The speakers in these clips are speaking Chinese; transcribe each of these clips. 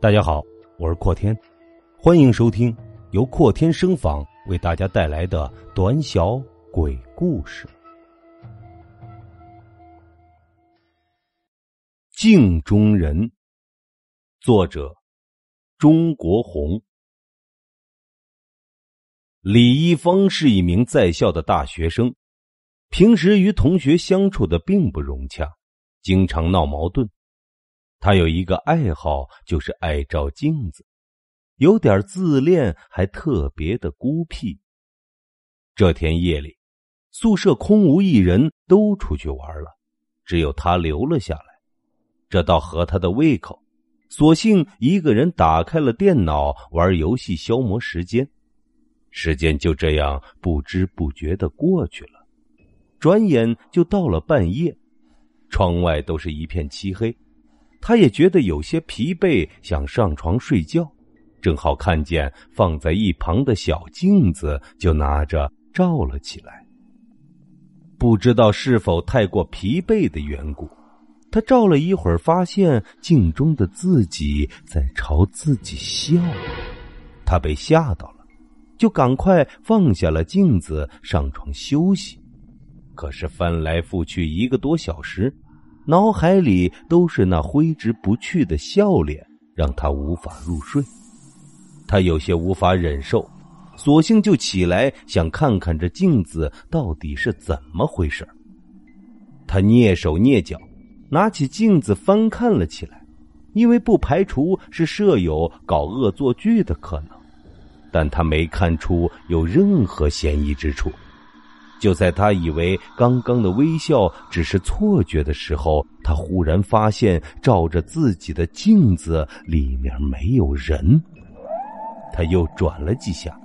大家好，我是阔天，欢迎收听由阔天声访为大家带来的短小鬼故事《镜中人》。作者：钟国红。李一峰是一名在校的大学生，平时与同学相处的并不融洽，经常闹矛盾。他有一个爱好，就是爱照镜子，有点自恋，还特别的孤僻。这天夜里，宿舍空无一人，都出去玩了，只有他留了下来。这倒合他的胃口，索性一个人打开了电脑玩游戏消磨时间。时间就这样不知不觉的过去了，转眼就到了半夜，窗外都是一片漆黑。他也觉得有些疲惫，想上床睡觉，正好看见放在一旁的小镜子，就拿着照了起来。不知道是否太过疲惫的缘故，他照了一会儿，发现镜中的自己在朝自己笑，他被吓到了，就赶快放下了镜子，上床休息。可是翻来覆去一个多小时。脑海里都是那挥之不去的笑脸，让他无法入睡。他有些无法忍受，索性就起来想看看这镜子到底是怎么回事。他蹑手蹑脚，拿起镜子翻看了起来，因为不排除是舍友搞恶作剧的可能，但他没看出有任何嫌疑之处。就在他以为刚刚的微笑只是错觉的时候，他忽然发现照着自己的镜子里面没有人。他又转了几下，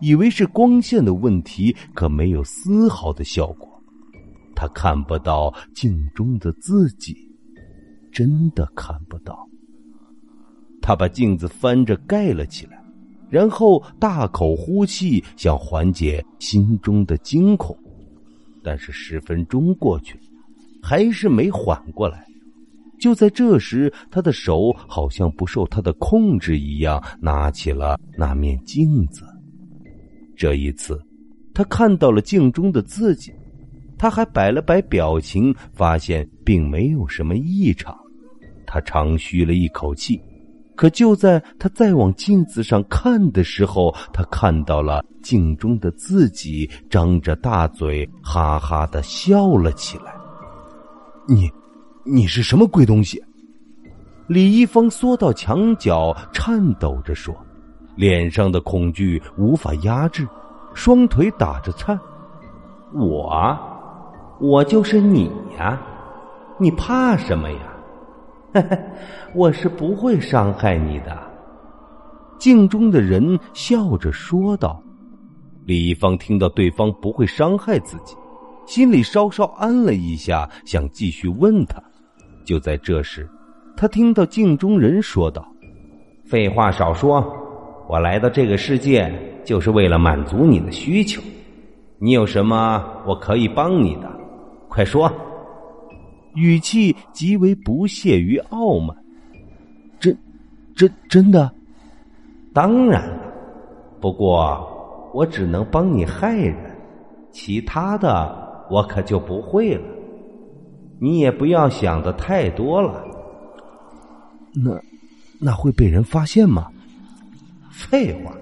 以为是光线的问题，可没有丝毫的效果。他看不到镜中的自己，真的看不到。他把镜子翻着盖了起来。然后大口呼气，想缓解心中的惊恐，但是十分钟过去，还是没缓过来。就在这时，他的手好像不受他的控制一样，拿起了那面镜子。这一次，他看到了镜中的自己，他还摆了摆表情，发现并没有什么异常。他长吁了一口气。可就在他再往镜子上看的时候，他看到了镜中的自己张着大嘴，哈哈的笑了起来。你，你是什么鬼东西？李一峰缩到墙角，颤抖着说，脸上的恐惧无法压制，双腿打着颤。我，我就是你呀，你怕什么呀？我是不会伤害你的。镜中的人笑着说道。李一方听到对方不会伤害自己，心里稍稍安了一下，想继续问他。就在这时，他听到镜中人说道：“废话少说，我来到这个世界就是为了满足你的需求。你有什么我可以帮你的？快说。”语气极为不屑于傲慢。真，真真的？当然了。不过我只能帮你害人，其他的我可就不会了。你也不要想的太多了。那，那会被人发现吗？废话，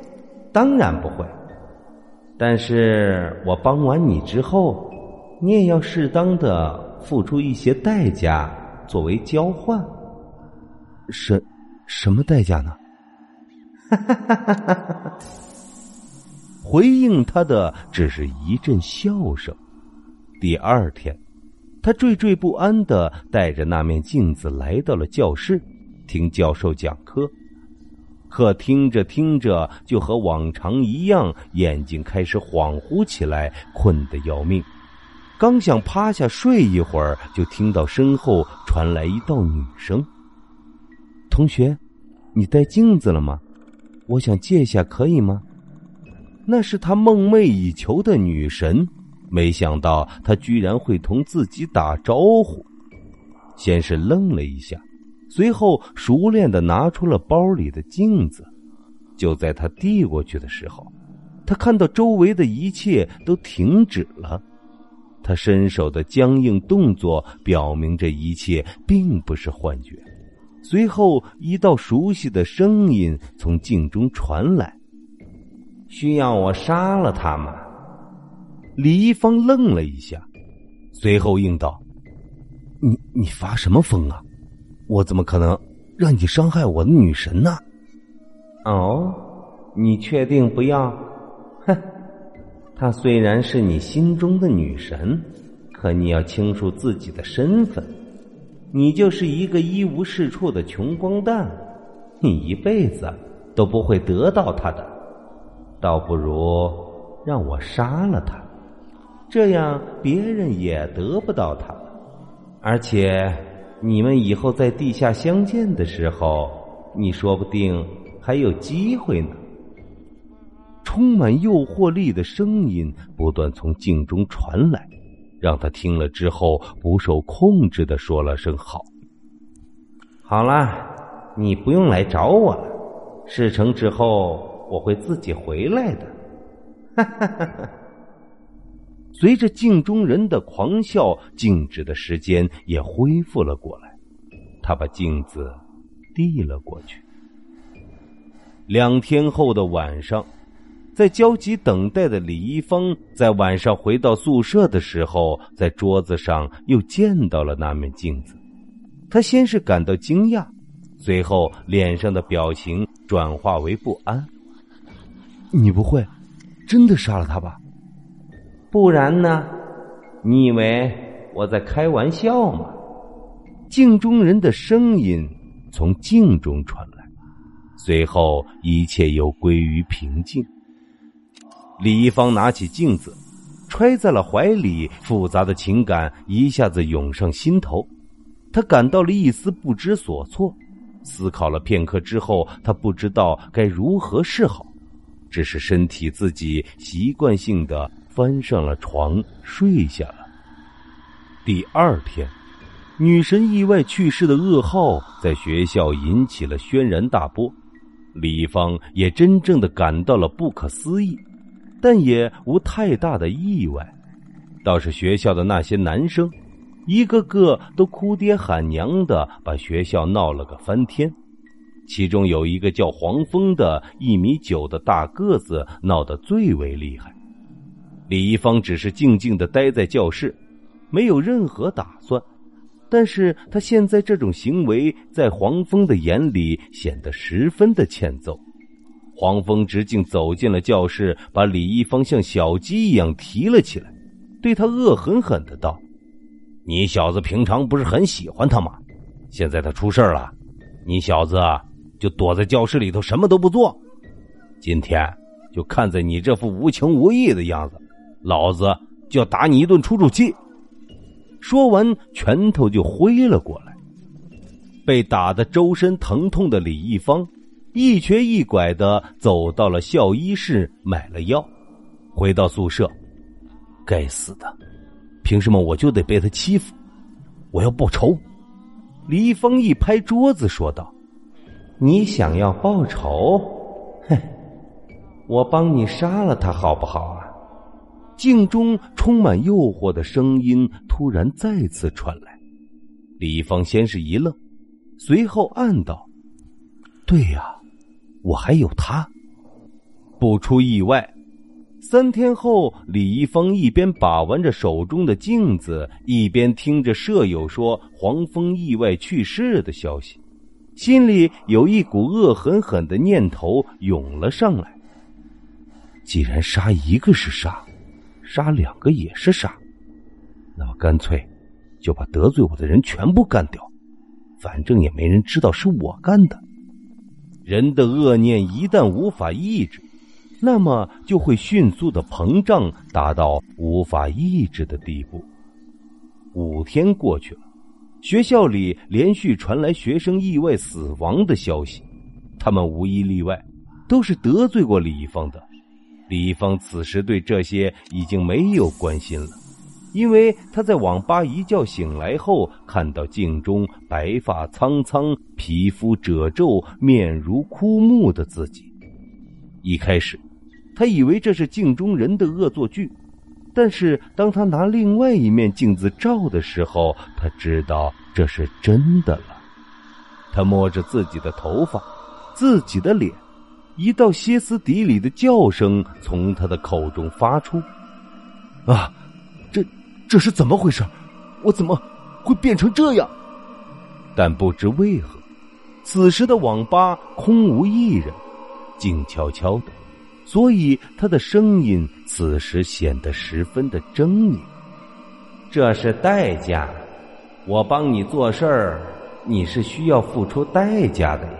当然不会。但是我帮完你之后，你也要适当的。付出一些代价作为交换，什什么代价呢？哈哈哈哈哈回应他的只是一阵笑声。第二天，他惴惴不安的带着那面镜子来到了教室，听教授讲课。可听着听着，就和往常一样，眼睛开始恍惚起来，困得要命。刚想趴下睡一会儿，就听到身后传来一道女声：“同学，你带镜子了吗？我想借下，可以吗？”那是他梦寐以求的女神，没想到她居然会同自己打招呼。先是愣了一下，随后熟练的拿出了包里的镜子。就在他递过去的时候，他看到周围的一切都停止了。他伸手的僵硬动作表明这一切并不是幻觉。随后，一道熟悉的声音从镜中传来：“需要我杀了他吗？”李一方愣了一下，随后应道：“你你发什么疯啊？我怎么可能让你伤害我的女神呢？”哦，你确定不要？她虽然是你心中的女神，可你要清楚自己的身份，你就是一个一无是处的穷光蛋，你一辈子都不会得到她的，倒不如让我杀了她，这样别人也得不到她，而且你们以后在地下相见的时候，你说不定。还有机会呢！充满诱惑力的声音不断从镜中传来，让他听了之后不受控制的说了声“好”。好了，你不用来找我了。事成之后，我会自己回来的。哈哈哈哈！随着镜中人的狂笑，静止的时间也恢复了过来。他把镜子递了过去。两天后的晚上，在焦急等待的李一峰在晚上回到宿舍的时候，在桌子上又见到了那面镜子。他先是感到惊讶，随后脸上的表情转化为不安。你不会真的杀了他吧？不然呢？你以为我在开玩笑吗？镜中人的声音从镜中传来。随后，一切又归于平静。李一方拿起镜子，揣在了怀里，复杂的情感一下子涌上心头。他感到了一丝不知所措，思考了片刻之后，他不知道该如何是好，只是身体自己习惯性的翻上了床，睡下了。第二天，女神意外去世的噩耗在学校引起了轩然大波。李一芳也真正的感到了不可思议，但也无太大的意外。倒是学校的那些男生，一个个都哭爹喊娘的，把学校闹了个翻天。其中有一个叫黄蜂的，一米九的大个子，闹得最为厉害。李一芳只是静静的待在教室，没有任何打算。但是他现在这种行为，在黄蜂的眼里显得十分的欠揍。黄蜂直径走进了教室，把李一方像小鸡一样提了起来，对他恶狠狠的道：“你小子平常不是很喜欢他吗？现在他出事了，你小子就躲在教室里头什么都不做。今天就看在你这副无情无义的样子，老子就要打你一顿出出气。”说完，拳头就挥了过来。被打得周身疼痛的李一方，一瘸一拐的走到了校医室，买了药，回到宿舍。该死的，凭什么我就得被他欺负？我要报仇！李一方一拍桌子说道：“你想要报仇？哼，我帮你杀了他好不好啊？”镜中充满诱惑的声音突然再次传来，李峰先是一愣，随后暗道：“对呀，我还有他。”不出意外，三天后，李一峰一边把玩着手中的镜子，一边听着舍友说黄蜂意外去世的消息，心里有一股恶狠狠的念头涌了上来。既然杀一个是杀。杀两个也是杀，那么干脆就把得罪我的人全部干掉，反正也没人知道是我干的。人的恶念一旦无法抑制，那么就会迅速的膨胀，达到无法抑制的地步。五天过去了，学校里连续传来学生意外死亡的消息，他们无一例外都是得罪过李一方的。李芳此时对这些已经没有关心了，因为他在网吧一觉醒来后，看到镜中白发苍苍、皮肤褶皱、面如枯木的自己。一开始，他以为这是镜中人的恶作剧，但是当他拿另外一面镜子照的时候，他知道这是真的了。他摸着自己的头发，自己的脸，一道歇斯底里的叫声从他的口中发出：“啊，这是怎么回事？我怎么会变成这样？”但不知为何，此时的网吧空无一人。静悄悄的，所以他的声音此时显得十分的狰狞。这是代价，我帮你做事儿，你是需要付出代价的呀。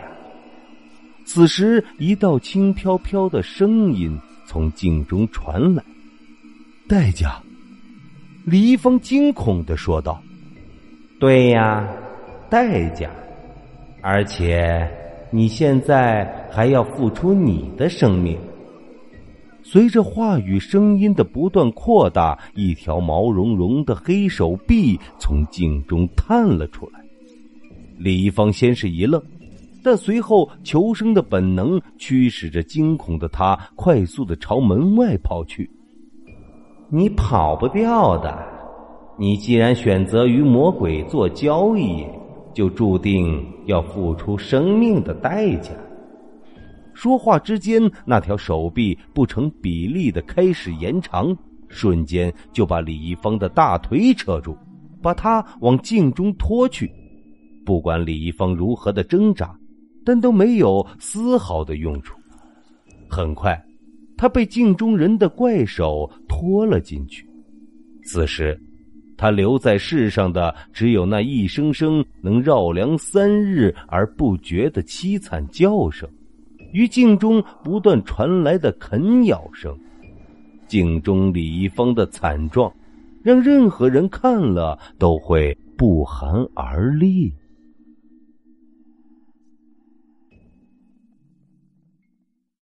此时，一道轻飘飘的声音从镜中传来：“代价。”李易峰惊恐的说道：“对呀，代价，而且。”你现在还要付出你的生命。随着话语声音的不断扩大，一条毛茸茸的黑手臂从镜中探了出来。李一峰先是一愣，但随后求生的本能驱使着惊恐的他快速的朝门外跑去。你跑不掉的，你既然选择与魔鬼做交易。就注定要付出生命的代价。说话之间，那条手臂不成比例的开始延长，瞬间就把李易峰的大腿扯住，把他往镜中拖去。不管李易峰如何的挣扎，但都没有丝毫的用处。很快，他被镜中人的怪手拖了进去。此时。他留在世上的只有那一声声能绕梁三日而不绝的凄惨叫声，与镜中不断传来的啃咬声。镜中李易峰的惨状，让任何人看了都会不寒而栗。